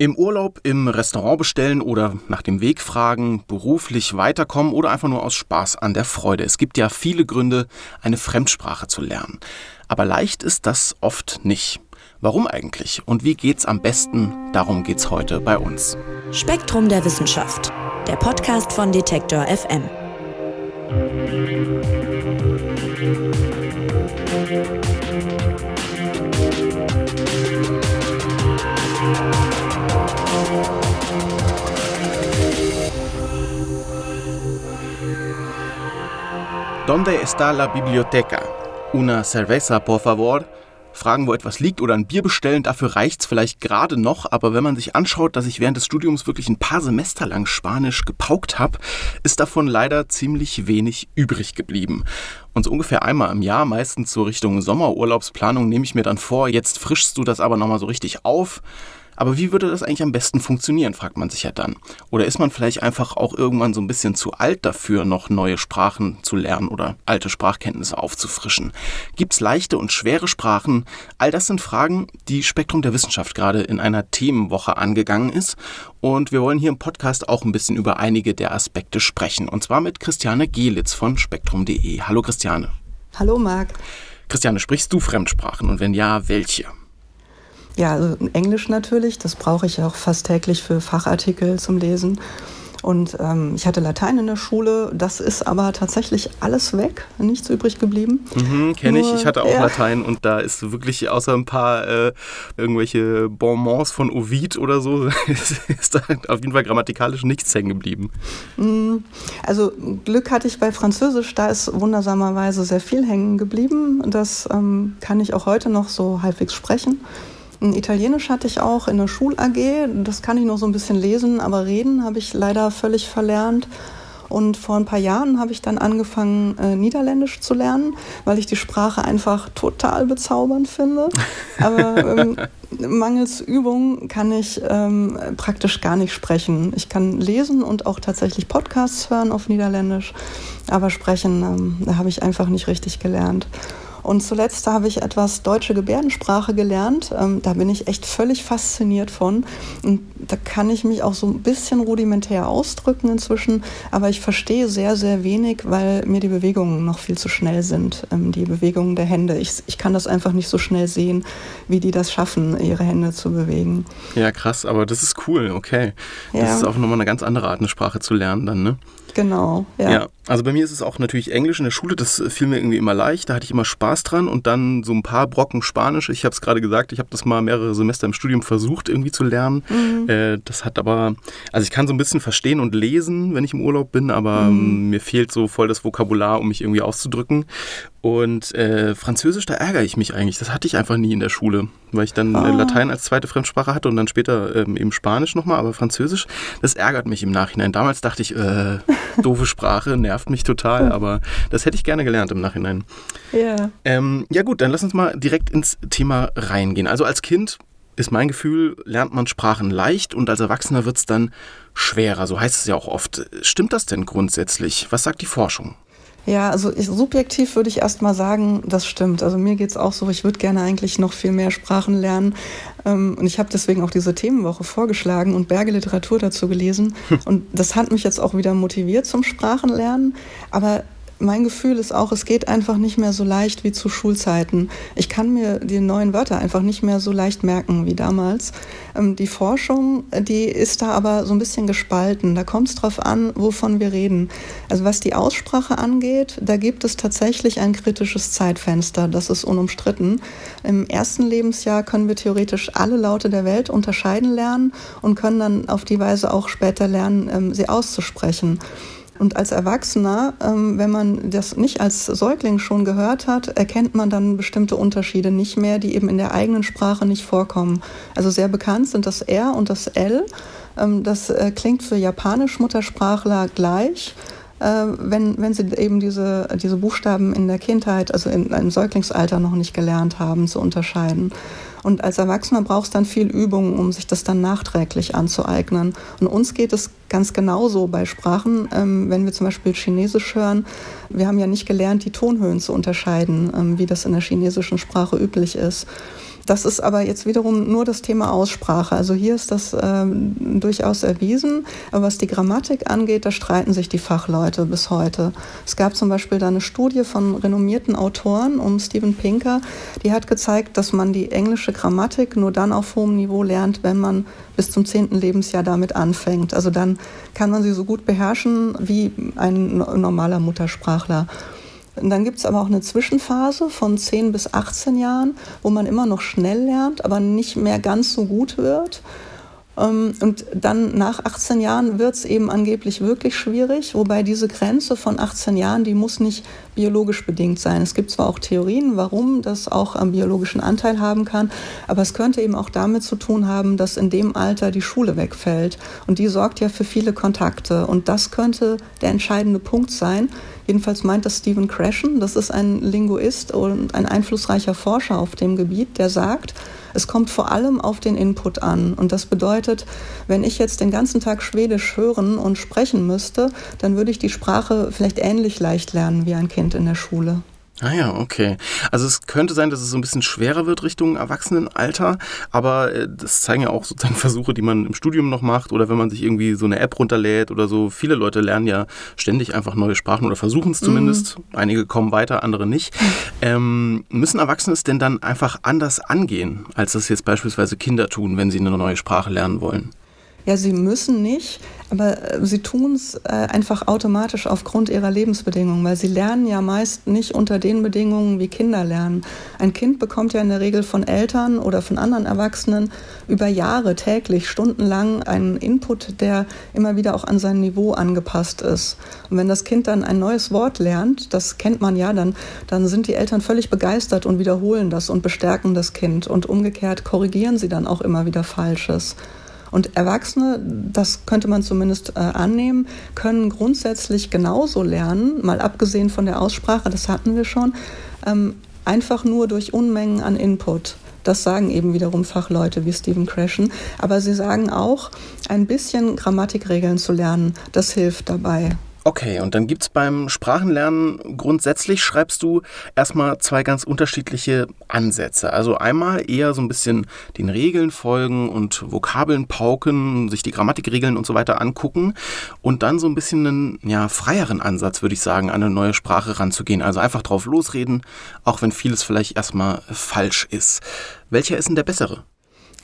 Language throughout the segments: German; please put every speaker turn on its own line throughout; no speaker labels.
Im Urlaub, im Restaurant bestellen oder nach dem Weg fragen, beruflich weiterkommen oder einfach nur aus Spaß an der Freude. Es gibt ja viele Gründe, eine Fremdsprache zu lernen. Aber leicht ist das oft nicht. Warum eigentlich? Und wie geht's am besten? Darum geht's heute bei uns.
Spektrum der Wissenschaft. Der Podcast von Detektor FM.
¿Dónde está la biblioteca? Una cerveza, por favor? Fragen, wo etwas liegt oder ein Bier bestellen, dafür reicht's vielleicht gerade noch, aber wenn man sich anschaut, dass ich während des Studiums wirklich ein paar Semester lang Spanisch gepaukt habe, ist davon leider ziemlich wenig übrig geblieben. Und so ungefähr einmal im Jahr, meistens so Richtung Sommerurlaubsplanung, nehme ich mir dann vor, jetzt frischst du das aber nochmal so richtig auf aber wie würde das eigentlich am besten funktionieren, fragt man sich ja dann. Oder ist man vielleicht einfach auch irgendwann so ein bisschen zu alt dafür, noch neue Sprachen zu lernen oder alte Sprachkenntnisse aufzufrischen? Gibt es leichte und schwere Sprachen? All das sind Fragen, die Spektrum der Wissenschaft gerade in einer Themenwoche angegangen ist. Und wir wollen hier im Podcast auch ein bisschen über einige der Aspekte sprechen. Und zwar mit Christiane Gelitz von spektrum.de. Hallo Christiane.
Hallo Marc.
Christiane, sprichst du Fremdsprachen und wenn ja, welche?
Ja, also Englisch natürlich, das brauche ich auch fast täglich für Fachartikel zum Lesen. Und ähm, ich hatte Latein in der Schule, das ist aber tatsächlich alles weg, nichts übrig geblieben.
Mhm, Kenne ich, ich hatte auch ja. Latein und da ist wirklich außer ein paar äh, irgendwelche Bonbons von Ovid oder so, ist da auf jeden Fall grammatikalisch nichts hängen geblieben.
Mhm. Also Glück hatte ich bei Französisch, da ist wundersamerweise sehr viel hängen geblieben. Das ähm, kann ich auch heute noch so halbwegs sprechen. Italienisch hatte ich auch in der Schul-AG, das kann ich noch so ein bisschen lesen, aber reden habe ich leider völlig verlernt. Und vor ein paar Jahren habe ich dann angefangen, äh, Niederländisch zu lernen, weil ich die Sprache einfach total bezaubernd finde. Aber ähm, mangels Übung kann ich ähm, praktisch gar nicht sprechen. Ich kann lesen und auch tatsächlich Podcasts hören auf Niederländisch, aber sprechen ähm, habe ich einfach nicht richtig gelernt. Und zuletzt habe ich etwas deutsche Gebärdensprache gelernt. Ähm, da bin ich echt völlig fasziniert von. Und da kann ich mich auch so ein bisschen rudimentär ausdrücken inzwischen, aber ich verstehe sehr, sehr wenig, weil mir die Bewegungen noch viel zu schnell sind, ähm, die Bewegungen der Hände. Ich, ich kann das einfach nicht so schnell sehen, wie die das schaffen, ihre Hände zu bewegen.
Ja, krass, aber das ist cool, okay. Ja. Das ist auch nochmal eine ganz andere Art, eine Sprache zu lernen dann, ne?
Genau,
ja. ja. Also bei mir ist es auch natürlich Englisch in der Schule, das fiel mir irgendwie immer leicht, da hatte ich immer Spaß dran und dann so ein paar Brocken Spanisch. Ich habe es gerade gesagt, ich habe das mal mehrere Semester im Studium versucht irgendwie zu lernen. Mhm. Äh, das hat aber, also ich kann so ein bisschen verstehen und lesen, wenn ich im Urlaub bin, aber mhm. Ähm, mir fehlt so voll das Vokabular, um mich irgendwie auszudrücken. Und äh, Französisch, da ärgere ich mich eigentlich. Das hatte ich einfach nie in der Schule, weil ich dann oh. Latein als zweite Fremdsprache hatte und dann später ähm, eben Spanisch nochmal, aber Französisch, das ärgert mich im Nachhinein. Damals dachte ich, äh, doofe Sprache, nervt mich total, aber das hätte ich gerne gelernt im Nachhinein. Ja. Ähm, ja gut, dann lass uns mal direkt ins Thema reingehen. Also als Kind ist mein Gefühl, lernt man Sprachen leicht und als Erwachsener wird es dann schwerer. So heißt es ja auch oft. Stimmt das denn grundsätzlich? Was sagt die Forschung?
Ja, also ich, subjektiv würde ich erst mal sagen, das stimmt. Also mir geht es auch so, ich würde gerne eigentlich noch viel mehr Sprachen lernen. Ähm, und ich habe deswegen auch diese Themenwoche vorgeschlagen und Berge Literatur dazu gelesen. Und das hat mich jetzt auch wieder motiviert zum Sprachenlernen. Aber mein Gefühl ist auch, es geht einfach nicht mehr so leicht wie zu Schulzeiten. Ich kann mir die neuen Wörter einfach nicht mehr so leicht merken wie damals. Ähm, die Forschung, die ist da aber so ein bisschen gespalten. Da kommt es drauf an, wovon wir reden. Also was die Aussprache angeht, da gibt es tatsächlich ein kritisches Zeitfenster. Das ist unumstritten. Im ersten Lebensjahr können wir theoretisch alle Laute der Welt unterscheiden lernen und können dann auf die Weise auch später lernen, ähm, sie auszusprechen. Und als Erwachsener, ähm, wenn man das nicht als Säugling schon gehört hat, erkennt man dann bestimmte Unterschiede nicht mehr, die eben in der eigenen Sprache nicht vorkommen. Also sehr bekannt sind das R und das L. Ähm, das äh, klingt für Japanisch-Muttersprachler gleich. Äh, wenn, wenn sie eben diese, diese Buchstaben in der Kindheit, also in einem Säuglingsalter noch nicht gelernt haben, zu unterscheiden. Und als Erwachsener braucht es dann viel Übung, um sich das dann nachträglich anzueignen. Und uns geht es ganz genauso bei Sprachen, ähm, wenn wir zum Beispiel Chinesisch hören. Wir haben ja nicht gelernt, die Tonhöhen zu unterscheiden, ähm, wie das in der chinesischen Sprache üblich ist. Das ist aber jetzt wiederum nur das Thema Aussprache. Also hier ist das äh, durchaus erwiesen. Aber was die Grammatik angeht, da streiten sich die Fachleute bis heute. Es gab zum Beispiel da eine Studie von renommierten Autoren um Steven Pinker, die hat gezeigt, dass man die englische Grammatik nur dann auf hohem Niveau lernt, wenn man bis zum zehnten Lebensjahr damit anfängt. Also dann kann man sie so gut beherrschen wie ein normaler Muttersprachler. Und dann gibt es aber auch eine Zwischenphase von 10 bis 18 Jahren, wo man immer noch schnell lernt, aber nicht mehr ganz so gut wird. Ähm, und dann nach 18 Jahren wird es eben angeblich wirklich schwierig, wobei diese Grenze von 18 Jahren, die muss nicht biologisch bedingt sein. Es gibt zwar auch Theorien, warum das auch am biologischen Anteil haben kann, aber es könnte eben auch damit zu tun haben, dass in dem Alter die Schule wegfällt. Und die sorgt ja für viele Kontakte. Und das könnte der entscheidende Punkt sein. Jedenfalls meint das Stephen Krashen, das ist ein Linguist und ein einflussreicher Forscher auf dem Gebiet, der sagt, es kommt vor allem auf den Input an. Und das bedeutet, wenn ich jetzt den ganzen Tag Schwedisch hören und sprechen müsste, dann würde ich die Sprache vielleicht ähnlich leicht lernen wie ein Kind in der Schule.
Ah ja, okay. Also es könnte sein, dass es so ein bisschen schwerer wird Richtung Erwachsenenalter, aber äh, das zeigen ja auch sozusagen Versuche, die man im Studium noch macht oder wenn man sich irgendwie so eine App runterlädt oder so. Viele Leute lernen ja ständig einfach neue Sprachen oder versuchen es zumindest. Mhm. Einige kommen weiter, andere nicht. Ähm, müssen Erwachsene es denn dann einfach anders angehen, als das jetzt beispielsweise Kinder tun, wenn sie eine neue Sprache lernen wollen?
Ja, sie müssen nicht, aber äh, sie tun es äh, einfach automatisch aufgrund ihrer Lebensbedingungen, weil sie lernen ja meist nicht unter den Bedingungen, wie Kinder lernen. Ein Kind bekommt ja in der Regel von Eltern oder von anderen Erwachsenen über Jahre täglich, stundenlang einen Input, der immer wieder auch an sein Niveau angepasst ist. Und wenn das Kind dann ein neues Wort lernt, das kennt man ja, dann, dann sind die Eltern völlig begeistert und wiederholen das und bestärken das Kind. Und umgekehrt korrigieren sie dann auch immer wieder Falsches. Und Erwachsene, das könnte man zumindest äh, annehmen, können grundsätzlich genauso lernen, mal abgesehen von der Aussprache, das hatten wir schon, ähm, einfach nur durch Unmengen an Input. Das sagen eben wiederum Fachleute wie Stephen Krashen. Aber sie sagen auch, ein bisschen Grammatikregeln zu lernen, das hilft dabei.
Okay, und dann gibt es beim Sprachenlernen grundsätzlich, schreibst du erstmal zwei ganz unterschiedliche Ansätze. Also einmal eher so ein bisschen den Regeln folgen und Vokabeln pauken, sich die Grammatikregeln und so weiter angucken und dann so ein bisschen einen ja, freieren Ansatz, würde ich sagen, an eine neue Sprache ranzugehen. Also einfach drauf losreden, auch wenn vieles vielleicht erstmal falsch ist. Welcher ist denn der bessere?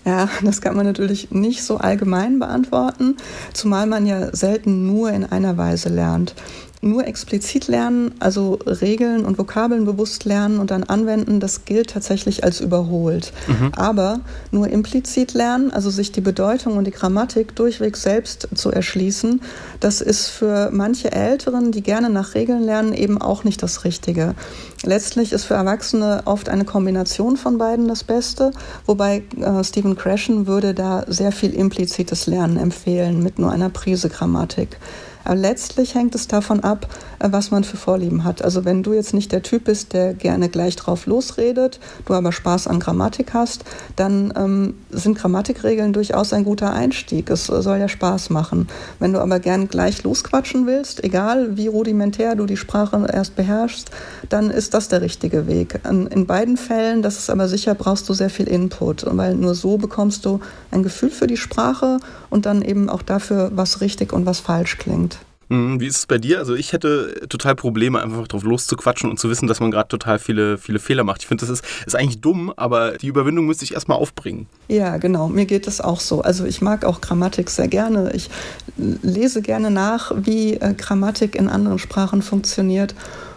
Ja, das kann man natürlich nicht so allgemein beantworten, zumal man ja selten nur in einer Weise lernt nur explizit lernen, also Regeln und Vokabeln bewusst lernen und dann anwenden, das gilt tatsächlich als überholt. Mhm. Aber nur implizit lernen, also sich die Bedeutung und die Grammatik durchweg selbst zu erschließen, das ist für manche Älteren, die gerne nach Regeln lernen, eben auch nicht das Richtige. Letztlich ist für Erwachsene oft eine Kombination von beiden das Beste, wobei äh, Stephen Krashen würde da sehr viel implizites Lernen empfehlen mit nur einer Prise Grammatik. Aber letztlich hängt es davon ab, äh, was man für Vorlieben hat. Also wenn du jetzt nicht der Typ bist, der gerne gleich drauf losredet, du aber Spaß an Grammatik hast, dann ähm, sind Grammatikregeln durchaus ein guter Einstieg. Es soll ja Spaß machen. Wenn du aber gern gleich losquatschen willst, egal wie rudimentär du die Sprache erst beherrschst, dann ist das der richtige Weg. In beiden Fällen, das ist aber sicher, brauchst du sehr viel Input, weil nur so bekommst du ein Gefühl für die Sprache und dann eben auch dafür, was richtig und was falsch klingt.
Mhm, wie ist es bei dir? Also ich hätte total Probleme, einfach drauf loszuquatschen und zu wissen, dass man gerade total viele, viele Fehler macht. Ich finde, das ist, ist eigentlich dumm, aber die Überwindung müsste ich erstmal aufbringen.
Ja, genau. Mir geht es auch so. Also ich mag auch Grammatik sehr gerne. Ich lese gerne nach, wie äh, Grammatik in anderen Sprachen funktioniert.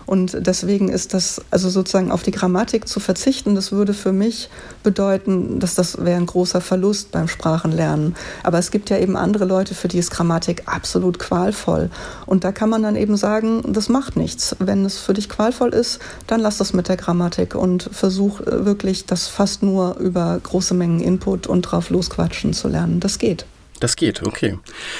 Und deswegen ist das, also sozusagen auf die Grammatik zu verzichten, das würde für mich bedeuten, dass das wäre ein großer Verlust beim Sprachenlernen. Aber es gibt ja eben andere Leute, für die ist Grammatik absolut qualvoll. Und da kann man dann eben sagen, das macht nichts. Wenn es für dich qualvoll ist, dann lass das mit der Grammatik und versuch äh, wirklich das fast nur über große Mengen Input und drauf losquatschen zu lernen. Das geht.
Das geht, okay.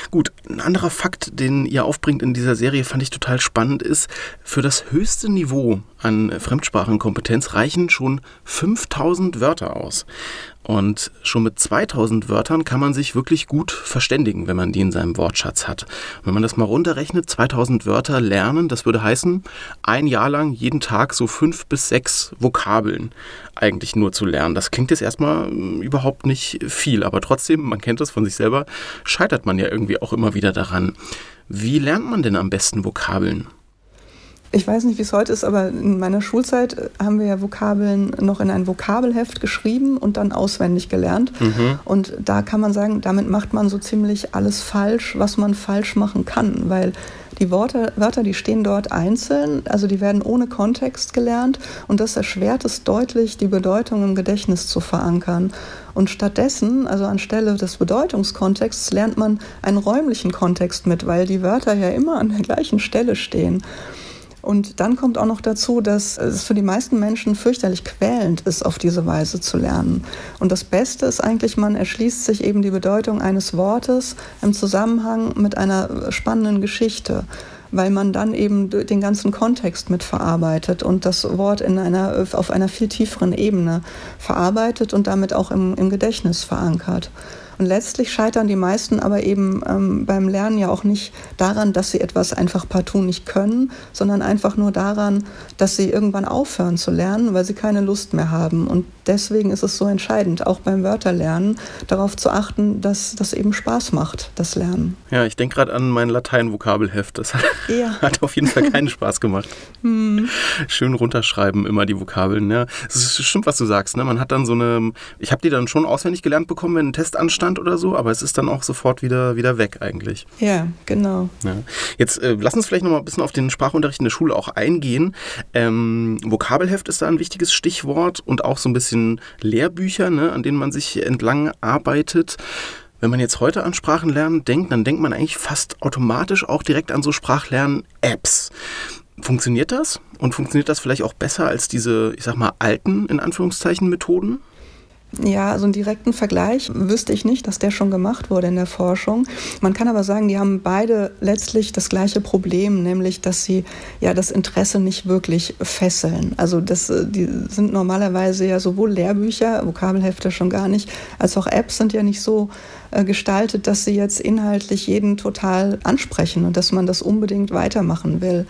Gut, ein anderer Fakt, den ihr aufbringt in dieser Serie, fand ich total spannend, ist, für das höchste Niveau an Fremdsprachenkompetenz reichen schon 5000 Wörter aus. Und schon mit 2000 Wörtern kann man sich wirklich gut verständigen, wenn man die in seinem Wortschatz hat. wenn man das mal runterrechnet, 2000 Wörter lernen, das würde heißen, ein Jahr lang jeden Tag so fünf bis sechs Vokabeln eigentlich nur zu lernen. Das klingt jetzt erstmal hm, überhaupt nicht viel, aber trotzdem, man kennt das von sich selber, scheitert man ja irgendwie auch immer wieder daran. Wie lernt man denn am besten Vokabeln?
Ich weiß nicht, wie es heute ist, aber in meiner Schulzeit haben wir ja Vokabeln noch in ein Vokabelheft geschrieben und dann auswendig gelernt. Mhm. Und da kann man sagen, damit macht man so ziemlich alles falsch, was man falsch machen kann, weil die Worte, Wörter, die stehen dort einzeln, also die werden ohne Kontext gelernt und das erschwert es deutlich, die Bedeutung im Gedächtnis zu verankern. Und stattdessen, also anstelle des Bedeutungskontexts, lernt man einen räumlichen Kontext mit, weil die Wörter ja immer an der gleichen Stelle stehen. Und dann kommt auch noch dazu, dass es für die meisten Menschen fürchterlich quälend ist, auf diese Weise zu lernen. Und das Beste ist eigentlich, man erschließt sich eben die Bedeutung eines Wortes im Zusammenhang mit einer spannenden Geschichte weil man dann eben den ganzen Kontext mit verarbeitet und das Wort in einer, auf einer viel tieferen Ebene verarbeitet und damit auch im, im Gedächtnis verankert. Und letztlich scheitern die meisten aber eben ähm, beim Lernen ja auch nicht daran, dass sie etwas einfach partout nicht können, sondern einfach nur daran, dass sie irgendwann aufhören zu lernen, weil sie keine Lust mehr haben. Und deswegen ist es so entscheidend, auch beim Wörterlernen, darauf zu achten, dass das eben Spaß macht, das Lernen.
Ja, ich denke gerade an mein Latein-Vokabelheft. Das hat, ja. hat, auf jeden Fall keinen Spaß gemacht. hm. Schön runterschreiben, immer die Vokabeln. Ja. Es stimmt, was du sagst. Ne? Man hat dann so eine, ich habe die dann schon auswendig gelernt bekommen, wenn ein Test anstand oder so, aber es ist dann auch sofort wieder, wieder weg eigentlich.
Ja, genau.
Ja. Jetzt äh, lass uns vielleicht noch mal ein bisschen auf den Sprachunterricht in der Schule auch eingehen. Ähm, Vokabelheft ist da ein wichtiges Stichwort und auch so ein bisschen Lehrbücher, ne, an denen man sich entlang arbeitet. Wenn man jetzt heute an Sprachenlernen denkt, dann denkt man eigentlich fast automatisch auch direkt an so Sprachlern-Apps. Funktioniert das? Und funktioniert das vielleicht auch besser als diese, ich sag mal, alten, in Anführungszeichen, Methoden?
Ja, so einen direkten Vergleich wüsste ich nicht, dass der schon gemacht wurde in der Forschung. Man kann aber sagen, die haben beide letztlich das gleiche Problem, nämlich, dass sie ja das Interesse nicht wirklich fesseln. Also das, äh, die sind normalerweise ja sowohl Lehrbücher, Vokabelhefte schon gar nicht, als auch Apps sind ja nicht so äh, gestaltet, dass sie jetzt inhaltlich jeden total ansprechen und dass man das unbedingt weitermachen will.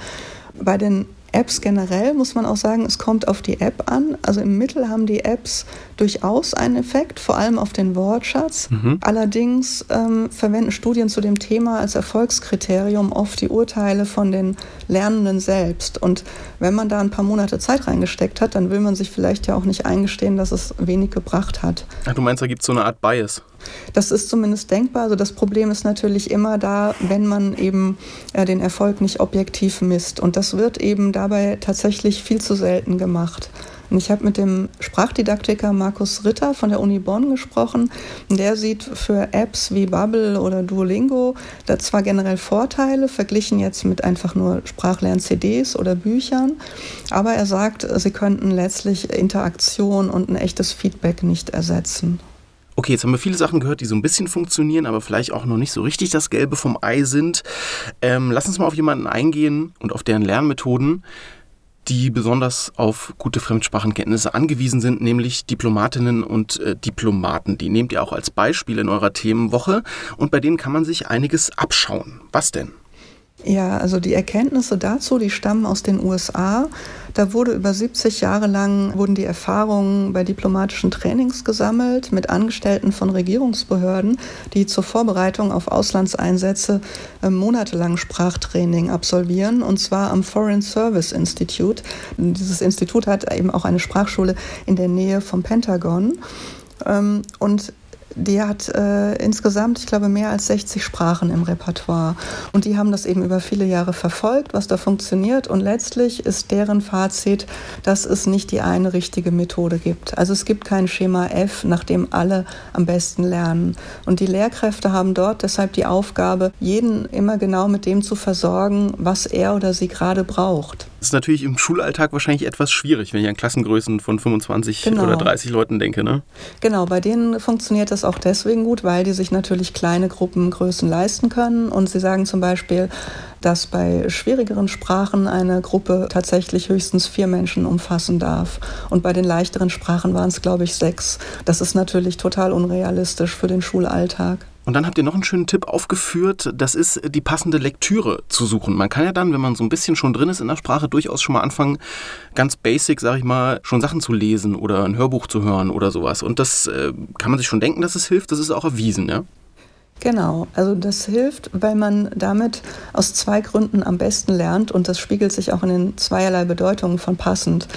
Bei den Apps generell muss man auch sagen, es kommt auf die App an. Also im Mittel haben die Apps durchaus einen Effekt, vor allem auf den Wortschatz. Mhm. Allerdings ähm, verwenden Studien zu dem Thema als Erfolgskriterium oft die Urteile von den Lernenden selbst. Und wenn man da ein paar Monate Zeit reingesteckt hat, dann will man sich vielleicht ja auch nicht eingestehen, dass es wenig gebracht hat.
Ach, du meinst, da gibt es so eine Art Bias?
Das ist zumindest denkbar. Also das Problem ist natürlich immer da, wenn man eben äh, den Erfolg nicht objektiv misst. Und das wird eben dabei tatsächlich viel zu selten gemacht. Und ich habe mit dem Sprachdidaktiker Markus Ritter von der Uni Bonn gesprochen. Der sieht für Apps wie Bubble oder Duolingo da zwar generell Vorteile, verglichen jetzt mit einfach nur Sprachlern-CDs oder Büchern, aber er sagt, sie könnten letztlich Interaktion und ein echtes Feedback nicht ersetzen.
Okay, jetzt haben wir viele Sachen gehört, die so ein bisschen funktionieren, aber vielleicht auch noch nicht so richtig das Gelbe vom Ei sind. Ähm, lass uns mal auf jemanden eingehen und auf deren Lernmethoden, die besonders auf gute Fremdsprachenkenntnisse angewiesen sind, nämlich Diplomatinnen und äh, Diplomaten. Die nehmt ihr auch als Beispiel in eurer Themenwoche und bei denen kann man sich einiges abschauen. Was denn?
Ja, also die Erkenntnisse dazu, die stammen aus den USA. Da wurde über 70 Jahre lang wurden die Erfahrungen bei diplomatischen Trainings gesammelt mit Angestellten von Regierungsbehörden, die zur Vorbereitung auf Auslandseinsätze äh, monatelang Sprachtraining absolvieren und zwar am Foreign Service Institute. Dieses Institut hat eben auch eine Sprachschule in der Nähe vom Pentagon. Ähm, und die hat äh, insgesamt, ich glaube, mehr als 60 Sprachen im Repertoire. Und die haben das eben über viele Jahre verfolgt, was da funktioniert. Und letztlich ist deren Fazit, dass es nicht die eine richtige Methode gibt. Also es gibt kein Schema F, nach dem alle am besten lernen. Und die Lehrkräfte haben dort deshalb die Aufgabe, jeden immer genau mit dem zu versorgen, was er oder sie gerade braucht.
Das ist natürlich im Schulalltag wahrscheinlich etwas schwierig, wenn ich an Klassengrößen von 25 genau. oder 30 Leuten denke. Ne?
Genau, bei denen funktioniert das auch deswegen gut, weil die sich natürlich kleine Gruppengrößen leisten können. Und sie sagen zum Beispiel, dass bei schwierigeren Sprachen eine Gruppe tatsächlich höchstens vier Menschen umfassen darf. Und bei den leichteren Sprachen waren es, glaube ich, sechs. Das ist natürlich total unrealistisch für den Schulalltag.
Und dann habt ihr noch einen schönen Tipp aufgeführt, das ist die passende Lektüre zu suchen. Man kann ja dann, wenn man so ein bisschen schon drin ist in der Sprache, durchaus schon mal anfangen, ganz basic, sag ich mal, schon Sachen zu lesen oder ein Hörbuch zu hören oder sowas. Und das äh, kann man sich schon denken, dass es hilft, das ist auch erwiesen, ja?
Genau, also das hilft, weil man damit aus zwei Gründen am besten lernt und das spiegelt sich auch in den zweierlei Bedeutungen von passend.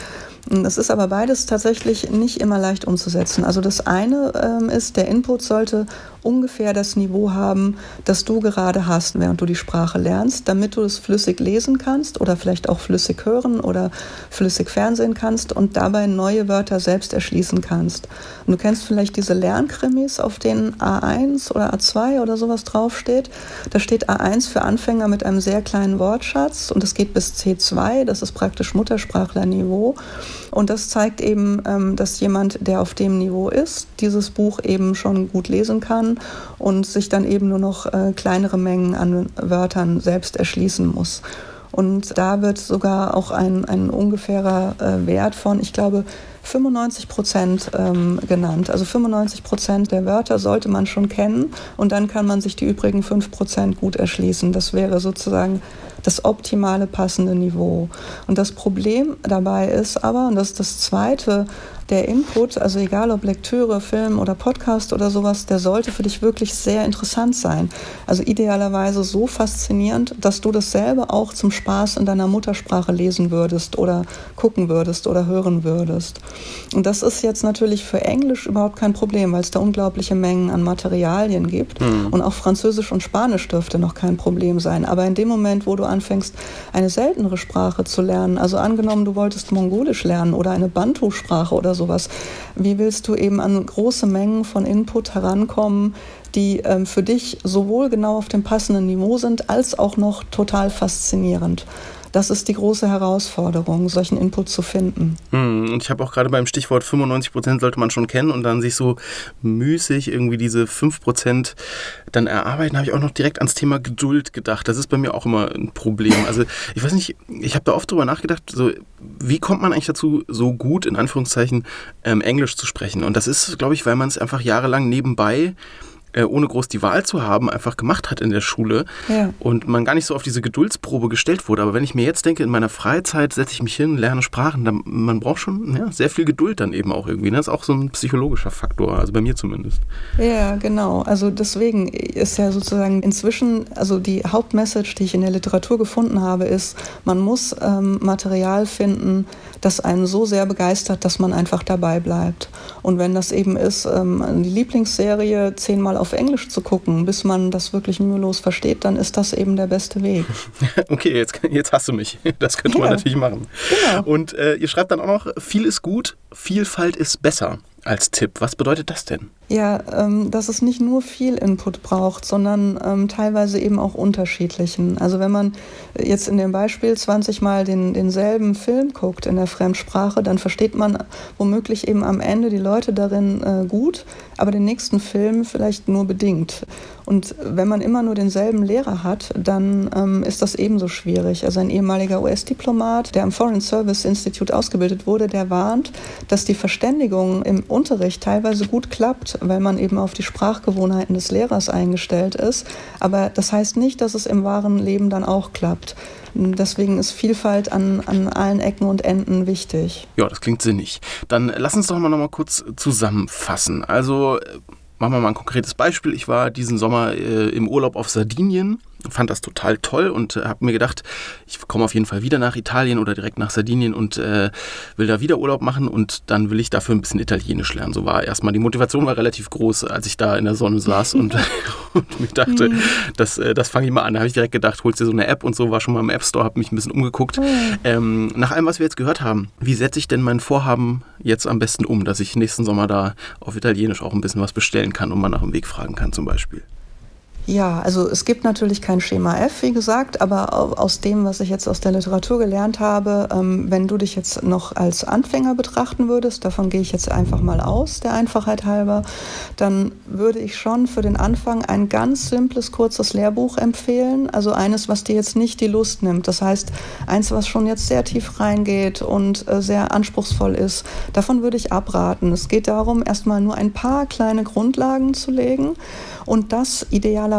Das ist aber beides tatsächlich nicht immer leicht umzusetzen. Also das eine ähm, ist, der Input sollte ungefähr das Niveau haben, das du gerade hast, während du die Sprache lernst, damit du es flüssig lesen kannst oder vielleicht auch flüssig hören oder flüssig fernsehen kannst und dabei neue Wörter selbst erschließen kannst. Und du kennst vielleicht diese Lernkrimis, auf denen A1 oder A2 oder sowas draufsteht. Da steht A1 für Anfänger mit einem sehr kleinen Wortschatz und es geht bis C2, das ist praktisch Muttersprachlerniveau. Und das zeigt eben, ähm, dass jemand, der auf dem Niveau ist, dieses Buch eben schon gut lesen kann und sich dann eben nur noch äh, kleinere Mengen an Wörtern selbst erschließen muss. Und da wird sogar auch ein, ein ungefährer äh, Wert von, ich glaube, 95 Prozent ähm, genannt. Also 95 Prozent der Wörter sollte man schon kennen und dann kann man sich die übrigen 5 Prozent gut erschließen. Das wäre sozusagen das optimale passende Niveau. Und das Problem dabei ist aber, und das ist das Zweite, der Input, also egal ob Lektüre, Film oder Podcast oder sowas, der sollte für dich wirklich sehr interessant sein. Also idealerweise so faszinierend, dass du dasselbe auch zum Spaß in deiner Muttersprache lesen würdest oder gucken würdest oder hören würdest. Und das ist jetzt natürlich für Englisch überhaupt kein Problem, weil es da unglaubliche Mengen an Materialien gibt. Mhm. Und auch Französisch und Spanisch dürfte noch kein Problem sein. Aber in dem Moment, wo du anfängst, eine seltenere Sprache zu lernen, also angenommen, du wolltest Mongolisch lernen oder eine Bantu-Sprache oder sowas, wie willst du eben an große Mengen von Input herankommen, die ähm, für dich sowohl genau auf dem passenden Niveau sind, als auch noch total faszinierend. Das ist die große Herausforderung, solchen Input zu finden.
Hm, und ich habe auch gerade beim Stichwort 95 Prozent sollte man schon kennen und dann sich so müßig irgendwie diese 5 Prozent dann erarbeiten, habe ich auch noch direkt ans Thema Geduld gedacht. Das ist bei mir auch immer ein Problem. Also ich weiß nicht, ich habe da oft drüber nachgedacht, so wie kommt man eigentlich dazu, so gut in Anführungszeichen ähm, Englisch zu sprechen? Und das ist, glaube ich, weil man es einfach jahrelang nebenbei äh, ohne groß die Wahl zu haben, einfach gemacht hat in der Schule ja. und man gar nicht so auf diese Geduldsprobe gestellt wurde. Aber wenn ich mir jetzt denke, in meiner Freizeit setze ich mich hin, lerne Sprachen, dann, man braucht schon ja, sehr viel Geduld dann eben auch irgendwie. Ne? Das ist auch so ein psychologischer Faktor, also bei mir zumindest.
Ja, genau. Also deswegen ist ja sozusagen inzwischen, also die Hauptmessage, die ich in der Literatur gefunden habe, ist, man muss ähm, Material finden, das einen so sehr begeistert, dass man einfach dabei bleibt. Und wenn das eben ist, ähm, die Lieblingsserie zehnmal auf Englisch zu gucken, bis man das wirklich mühelos versteht, dann ist das eben der beste Weg.
okay, jetzt, jetzt hast du mich. Das könnte ja. man natürlich machen. Genau. Und äh, ihr schreibt dann auch noch, viel ist gut, Vielfalt ist besser als Tipp. Was bedeutet das denn?
Ja, ähm, dass es nicht nur viel Input braucht, sondern ähm, teilweise eben auch unterschiedlichen. Also wenn man jetzt in dem Beispiel 20 Mal den, denselben Film guckt in der Fremdsprache, dann versteht man womöglich eben am Ende die Leute darin äh, gut, aber den nächsten Film vielleicht nur bedingt. Und wenn man immer nur denselben Lehrer hat, dann ähm, ist das ebenso schwierig. Also ein ehemaliger US-Diplomat, der am Foreign Service Institute ausgebildet wurde, der warnt, dass die Verständigung im Unterricht teilweise gut klappt, weil man eben auf die Sprachgewohnheiten des Lehrers eingestellt ist. Aber das heißt nicht, dass es im wahren Leben dann auch klappt. Deswegen ist Vielfalt an, an allen Ecken und Enden wichtig.
Ja, das klingt sinnig. Dann lass uns doch mal noch mal kurz zusammenfassen. Also machen wir mal ein konkretes Beispiel. Ich war diesen Sommer äh, im Urlaub auf Sardinien fand das total toll und äh, habe mir gedacht, ich komme auf jeden Fall wieder nach Italien oder direkt nach Sardinien und äh, will da wieder Urlaub machen und dann will ich dafür ein bisschen Italienisch lernen. So war erstmal die Motivation war relativ groß, als ich da in der Sonne saß und, und mir dachte, mhm. das, äh, das fange ich mal an. Da habe ich direkt gedacht, holst dir so eine App und so, war schon mal im App Store, habe mich ein bisschen umgeguckt. Mhm. Ähm, nach allem, was wir jetzt gehört haben, wie setze ich denn mein Vorhaben jetzt am besten um, dass ich nächsten Sommer da auf Italienisch auch ein bisschen was bestellen kann und mal nach dem Weg fragen kann zum Beispiel?
Ja, also es gibt natürlich kein Schema F, wie gesagt, aber aus dem, was ich jetzt aus der Literatur gelernt habe, ähm, wenn du dich jetzt noch als Anfänger betrachten würdest, davon gehe ich jetzt einfach mal aus, der Einfachheit halber, dann würde ich schon für den Anfang ein ganz simples, kurzes Lehrbuch empfehlen. Also eines, was dir jetzt nicht die Lust nimmt. Das heißt, eins, was schon jetzt sehr tief reingeht und äh, sehr anspruchsvoll ist. Davon würde ich abraten. Es geht darum, erstmal nur ein paar kleine Grundlagen zu legen und das idealerweise,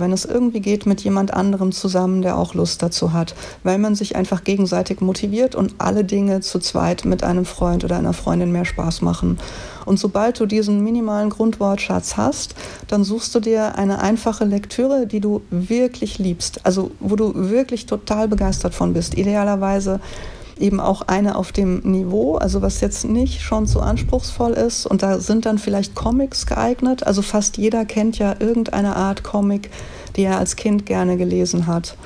wenn es irgendwie geht, mit jemand anderem zusammen, der auch Lust dazu hat, weil man sich einfach gegenseitig motiviert und alle Dinge zu zweit mit einem Freund oder einer Freundin mehr Spaß machen. Und sobald du diesen minimalen Grundwortschatz hast, dann suchst du dir eine einfache Lektüre, die du wirklich liebst, also wo du wirklich total begeistert von bist. Idealerweise eben auch eine auf dem Niveau, also was jetzt nicht schon zu anspruchsvoll ist. Und da sind dann vielleicht Comics geeignet. Also fast jeder kennt ja irgendeine Art Comic, die er als Kind gerne gelesen hat.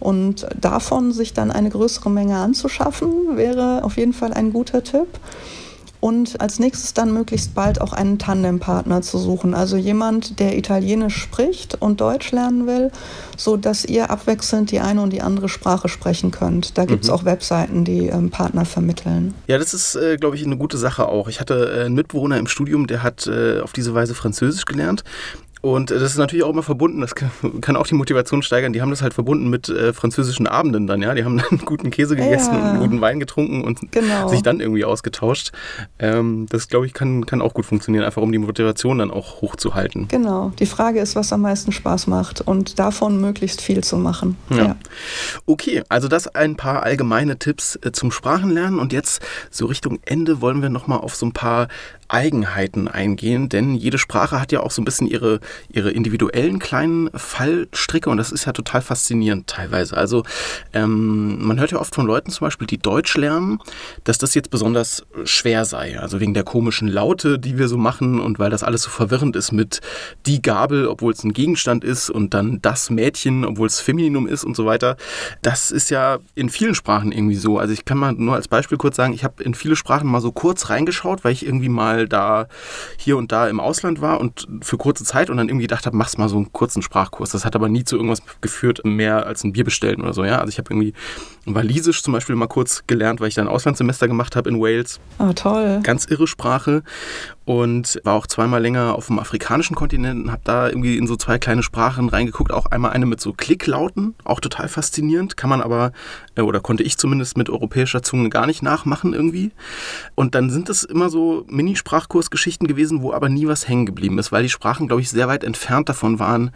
Und davon sich dann eine größere Menge anzuschaffen, wäre auf jeden Fall ein guter Tipp und als nächstes dann möglichst bald auch einen Tandempartner zu suchen, also jemand, der Italienisch spricht und Deutsch lernen will, so dass ihr abwechselnd die eine und die andere Sprache sprechen könnt. Da gibt es mhm. auch Webseiten, die ähm, Partner vermitteln.
Ja, das ist, äh, glaube ich, eine gute Sache auch. Ich hatte äh, einen Mitbewohner im Studium, der hat äh, auf diese Weise Französisch gelernt und das ist natürlich auch immer verbunden, das kann auch die Motivation steigern. Die haben das halt verbunden mit äh, französischen Abenden dann, ja. Die haben dann guten Käse gegessen ja. und guten Wein getrunken und genau. sich dann irgendwie ausgetauscht. Ähm, das, glaube ich, kann, kann auch gut funktionieren, einfach um die Motivation dann auch hochzuhalten.
Genau. Die Frage ist, was am meisten Spaß macht und davon möglichst viel zu machen. Ja. ja.
Okay, also das ein paar allgemeine Tipps äh, zum Sprachenlernen und jetzt so Richtung Ende wollen wir nochmal auf so ein paar Eigenheiten eingehen, denn jede Sprache hat ja auch so ein bisschen ihre, ihre individuellen kleinen Fallstricke und das ist ja total faszinierend teilweise. Also ähm, man hört ja oft von Leuten zum Beispiel, die Deutsch lernen, dass das jetzt besonders schwer sei. Also wegen der komischen Laute, die wir so machen und weil das alles so verwirrend ist mit die Gabel, obwohl es ein Gegenstand ist und dann das Mädchen, obwohl es Femininum ist und so weiter. Das ist ja in vielen Sprachen irgendwie so. Also ich kann mal nur als Beispiel kurz sagen, ich habe in viele Sprachen mal so kurz reingeschaut, weil ich irgendwie mal da hier und da im Ausland war und für kurze Zeit und dann irgendwie gedacht habe, mach's mal so einen kurzen Sprachkurs. Das hat aber nie zu irgendwas geführt, mehr als ein Bier bestellen oder so. Ja, also ich habe irgendwie Walisisch zum Beispiel mal kurz gelernt, weil ich da ein Auslandssemester gemacht habe in Wales.
Oh, toll.
Ganz irre Sprache und war auch zweimal länger auf dem afrikanischen Kontinent und habe da irgendwie in so zwei kleine Sprachen reingeguckt. Auch einmal eine mit so Klicklauten, auch total faszinierend. Kann man aber, äh, oder konnte ich zumindest mit europäischer Zunge gar nicht nachmachen irgendwie. Und dann sind es immer so Mini-Sprachkursgeschichten gewesen, wo aber nie was hängen geblieben ist, weil die Sprachen, glaube ich, sehr weit entfernt davon waren,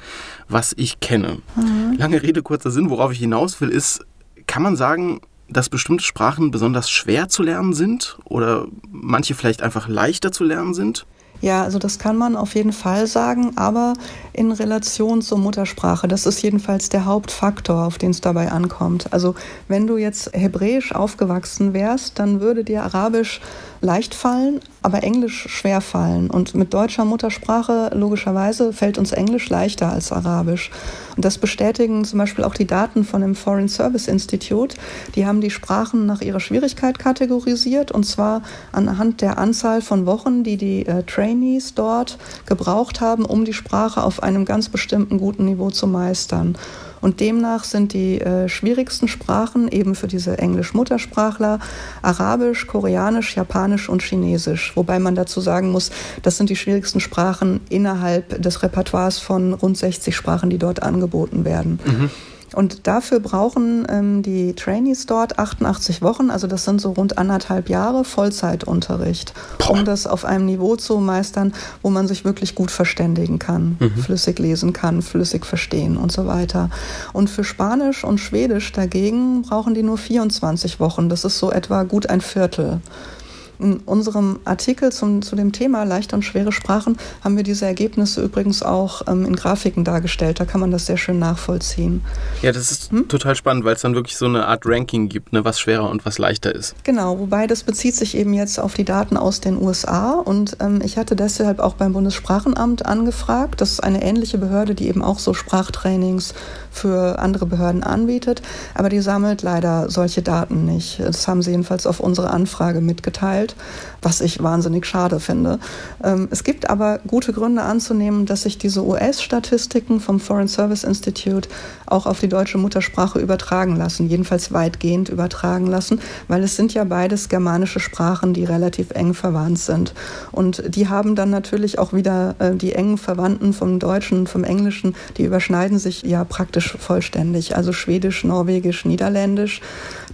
was ich kenne. Mhm. Lange Rede, kurzer Sinn, worauf ich hinaus will, ist, kann man sagen, dass bestimmte Sprachen besonders schwer zu lernen sind oder manche vielleicht einfach leichter zu lernen sind?
Ja, also das kann man auf jeden Fall sagen, aber in Relation zur Muttersprache. Das ist jedenfalls der Hauptfaktor, auf den es dabei ankommt. Also wenn du jetzt hebräisch aufgewachsen wärst, dann würde dir Arabisch leicht fallen, aber Englisch schwer fallen. Und mit deutscher Muttersprache logischerweise fällt uns Englisch leichter als Arabisch. Und das bestätigen zum Beispiel auch die Daten von dem Foreign Service Institute. Die haben die Sprachen nach ihrer Schwierigkeit kategorisiert und zwar anhand der Anzahl von Wochen, die die äh, Trainees dort gebraucht haben, um die Sprache auf einem ganz bestimmten guten Niveau zu meistern. Und demnach sind die äh, schwierigsten Sprachen eben für diese Englisch-Muttersprachler Arabisch, Koreanisch, Japanisch und Chinesisch. Wobei man dazu sagen muss, das sind die schwierigsten Sprachen innerhalb des Repertoires von rund 60 Sprachen, die dort angeboten werden. Mhm. Und dafür brauchen ähm, die Trainees dort 88 Wochen, also das sind so rund anderthalb Jahre Vollzeitunterricht, um das auf einem Niveau zu meistern, wo man sich wirklich gut verständigen kann, mhm. flüssig lesen kann, flüssig verstehen und so weiter. Und für Spanisch und Schwedisch dagegen brauchen die nur 24 Wochen. Das ist so etwa gut ein Viertel. In unserem Artikel zum, zu dem Thema leichte und schwere Sprachen haben wir diese Ergebnisse übrigens auch ähm, in Grafiken dargestellt. Da kann man das sehr schön nachvollziehen.
Ja, das ist hm? total spannend, weil es dann wirklich so eine Art Ranking gibt, ne, was schwerer und was leichter ist.
Genau, wobei das bezieht sich eben jetzt auf die Daten aus den USA. Und ähm, ich hatte deshalb auch beim Bundessprachenamt angefragt. Das ist eine ähnliche Behörde, die eben auch so Sprachtrainings für andere Behörden anbietet. Aber die sammelt leider solche Daten nicht. Das haben sie jedenfalls auf unsere Anfrage mitgeteilt. Fällt, was ich wahnsinnig schade finde. Ähm, es gibt aber gute Gründe anzunehmen, dass sich diese US-Statistiken vom Foreign Service Institute auch auf die deutsche Muttersprache übertragen lassen, jedenfalls weitgehend übertragen lassen, weil es sind ja beides germanische Sprachen, die relativ eng verwandt sind. Und die haben dann natürlich auch wieder äh, die engen Verwandten vom Deutschen vom Englischen, die überschneiden sich ja praktisch vollständig. Also Schwedisch, Norwegisch, Niederländisch.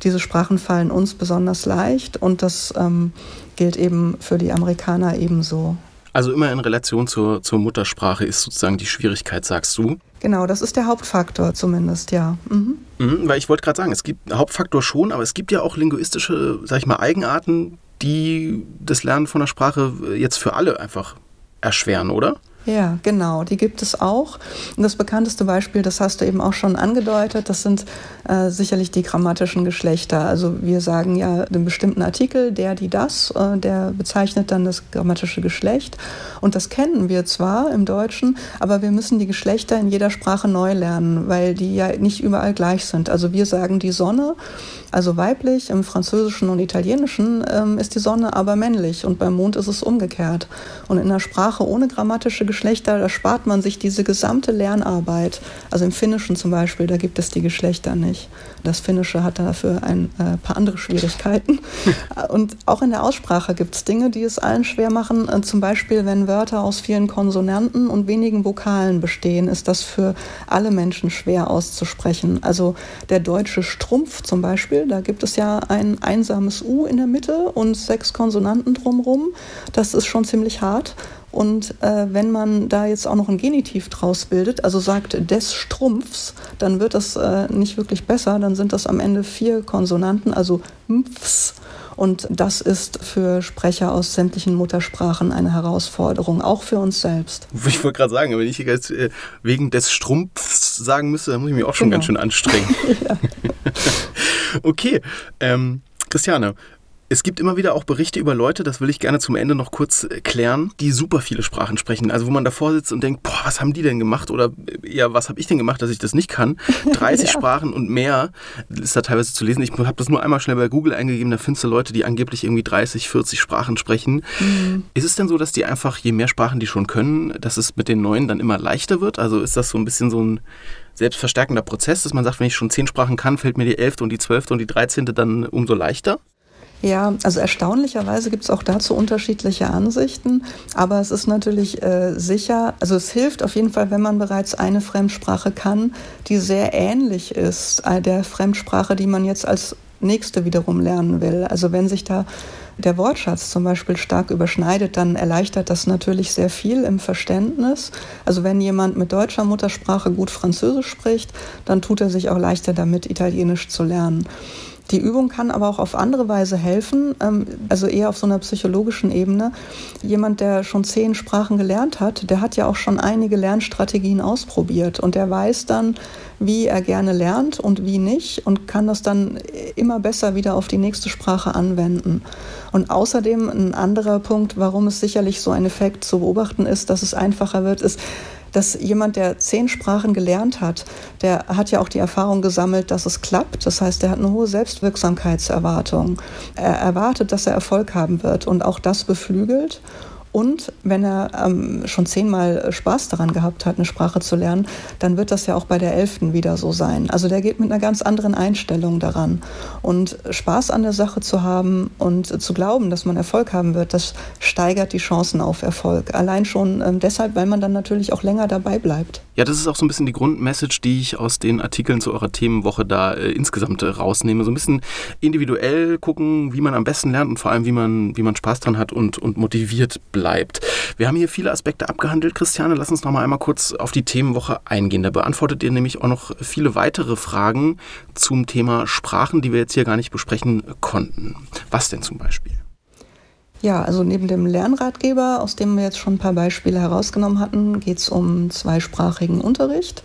Diese Sprachen fallen uns besonders leicht und das ähm, gilt eben für die Amerikaner ebenso.
Also immer in Relation zur, zur Muttersprache ist sozusagen die Schwierigkeit, sagst du?
Genau, das ist der Hauptfaktor zumindest, ja.
Mhm. Mhm, weil ich wollte gerade sagen, es gibt Hauptfaktor schon, aber es gibt ja auch linguistische, sag ich mal, Eigenarten, die das Lernen von der Sprache jetzt für alle einfach erschweren, oder?
Ja, genau, die gibt es auch. Und das bekannteste Beispiel, das hast du eben auch schon angedeutet, das sind äh, sicherlich die grammatischen Geschlechter. Also wir sagen ja den bestimmten Artikel, der, die, das, äh, der bezeichnet dann das grammatische Geschlecht. Und das kennen wir zwar im Deutschen, aber wir müssen die Geschlechter in jeder Sprache neu lernen, weil die ja nicht überall gleich sind. Also wir sagen die Sonne also weiblich, im Französischen und Italienischen ähm, ist die Sonne aber männlich und beim Mond ist es umgekehrt. Und in einer Sprache ohne grammatische Geschlechter, da spart man sich diese gesamte Lernarbeit. Also im Finnischen zum Beispiel, da gibt es die Geschlechter nicht. Das Finnische hat dafür ein äh, paar andere Schwierigkeiten. und auch in der Aussprache gibt es Dinge, die es allen schwer machen. Äh, zum Beispiel, wenn Wörter aus vielen Konsonanten und wenigen Vokalen bestehen, ist das für alle Menschen schwer auszusprechen. Also der deutsche Strumpf zum Beispiel, Beispiel. Da gibt es ja ein einsames U in der Mitte und sechs Konsonanten drumherum. Das ist schon ziemlich hart. Und äh, wenn man da jetzt auch noch ein Genitiv draus bildet, also sagt des Strumpfs, dann wird das äh, nicht wirklich besser. Dann sind das am Ende vier Konsonanten, also Mpfs. Und das ist für Sprecher aus sämtlichen Muttersprachen eine Herausforderung, auch für uns selbst.
Ich wollte gerade sagen, wenn ich jetzt äh, wegen des Strumpfs sagen müsste, dann muss ich mich auch schon genau. ganz schön anstrengen. okay, ähm, Christiane, es gibt immer wieder auch Berichte über Leute, das will ich gerne zum Ende noch kurz klären, die super viele Sprachen sprechen. Also wo man davor sitzt und denkt, boah, was haben die denn gemacht? Oder ja, was habe ich denn gemacht, dass ich das nicht kann? 30 ja. Sprachen und mehr ist da teilweise zu lesen. Ich habe das nur einmal schnell bei Google eingegeben, da findest du Leute, die angeblich irgendwie 30, 40 Sprachen sprechen. Mhm. Ist es denn so, dass die einfach, je mehr Sprachen die schon können, dass es mit den neuen dann immer leichter wird? Also ist das so ein bisschen so ein selbstverstärkender Prozess, dass man sagt, wenn ich schon zehn Sprachen kann, fällt mir die elfte und die zwölfte und die dreizehnte dann umso leichter?
Ja, also erstaunlicherweise gibt es auch dazu unterschiedliche Ansichten, aber es ist natürlich äh, sicher, also es hilft auf jeden Fall, wenn man bereits eine Fremdsprache kann, die sehr ähnlich ist äh, der Fremdsprache, die man jetzt als nächste wiederum lernen will. Also wenn sich da der Wortschatz zum Beispiel stark überschneidet, dann erleichtert das natürlich sehr viel im Verständnis. Also wenn jemand mit deutscher Muttersprache gut Französisch spricht, dann tut er sich auch leichter damit, Italienisch zu lernen. Die Übung kann aber auch auf andere Weise helfen, ähm, also eher auf so einer psychologischen Ebene. Jemand, der schon zehn Sprachen gelernt hat, der hat ja auch schon einige Lernstrategien ausprobiert und der weiß dann, wie er gerne lernt und wie nicht und kann das dann immer besser wieder auf die nächste Sprache anwenden. Und außerdem ein anderer Punkt, warum es sicherlich so ein Effekt zu beobachten ist, dass es einfacher wird, ist, dass jemand, der zehn Sprachen gelernt hat, der hat ja auch die Erfahrung gesammelt, dass es klappt. Das heißt, er hat eine hohe Selbstwirksamkeitserwartung. Er erwartet, dass er Erfolg haben wird und auch das beflügelt. Und wenn er ähm, schon zehnmal Spaß daran gehabt hat, eine Sprache zu lernen, dann wird das ja auch bei der elften wieder so sein. Also der geht mit einer ganz anderen Einstellung daran. Und Spaß an der Sache zu haben und zu glauben, dass man Erfolg haben wird, das steigert die Chancen auf Erfolg. Allein schon ähm, deshalb, weil man dann natürlich auch länger dabei bleibt.
Ja, das ist auch so ein bisschen die Grundmessage, die ich aus den Artikeln zu eurer Themenwoche da äh, insgesamt äh, rausnehme. So ein bisschen individuell gucken, wie man am besten lernt und vor allem, wie man, wie man Spaß dran hat und, und motiviert bleibt. Wir haben hier viele Aspekte abgehandelt, Christiane. Lass uns noch mal einmal kurz auf die Themenwoche eingehen. Da beantwortet ihr nämlich auch noch viele weitere Fragen zum Thema Sprachen, die wir jetzt hier gar nicht besprechen konnten. Was denn zum Beispiel?
Ja, also neben dem Lernratgeber, aus dem wir jetzt schon ein paar Beispiele herausgenommen hatten, geht es um zweisprachigen Unterricht,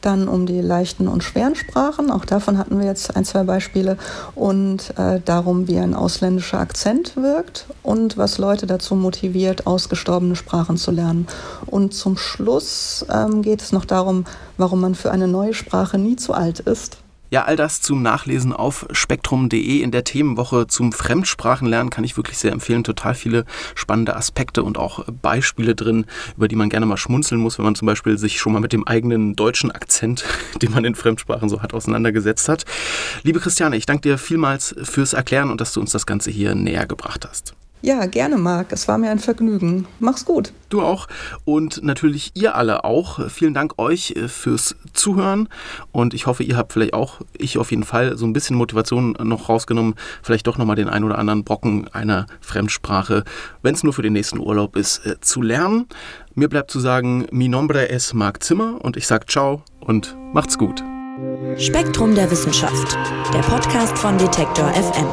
dann um die leichten und schweren Sprachen, auch davon hatten wir jetzt ein, zwei Beispiele, und äh, darum, wie ein ausländischer Akzent wirkt und was Leute dazu motiviert, ausgestorbene Sprachen zu lernen. Und zum Schluss ähm, geht es noch darum, warum man für eine neue Sprache nie zu alt ist.
Ja, all das zum Nachlesen auf spektrum.de in der Themenwoche zum Fremdsprachenlernen kann ich wirklich sehr empfehlen. Total viele spannende Aspekte und auch Beispiele drin, über die man gerne mal schmunzeln muss, wenn man zum Beispiel sich schon mal mit dem eigenen deutschen Akzent, den man in Fremdsprachen so hat, auseinandergesetzt hat. Liebe Christiane, ich danke dir vielmals fürs Erklären und dass du uns das Ganze hier näher gebracht hast.
Ja, gerne, Marc. Es war mir ein Vergnügen. Mach's gut.
Du auch. Und natürlich ihr alle auch. Vielen Dank euch äh, fürs Zuhören. Und ich hoffe, ihr habt vielleicht auch, ich auf jeden Fall, so ein bisschen Motivation noch rausgenommen, vielleicht doch nochmal den ein oder anderen Brocken einer Fremdsprache, wenn es nur für den nächsten Urlaub ist, äh, zu lernen. Mir bleibt zu sagen, mi nombre es Marc Zimmer und ich sag ciao und macht's gut.
Spektrum der Wissenschaft, der Podcast von Detektor FM.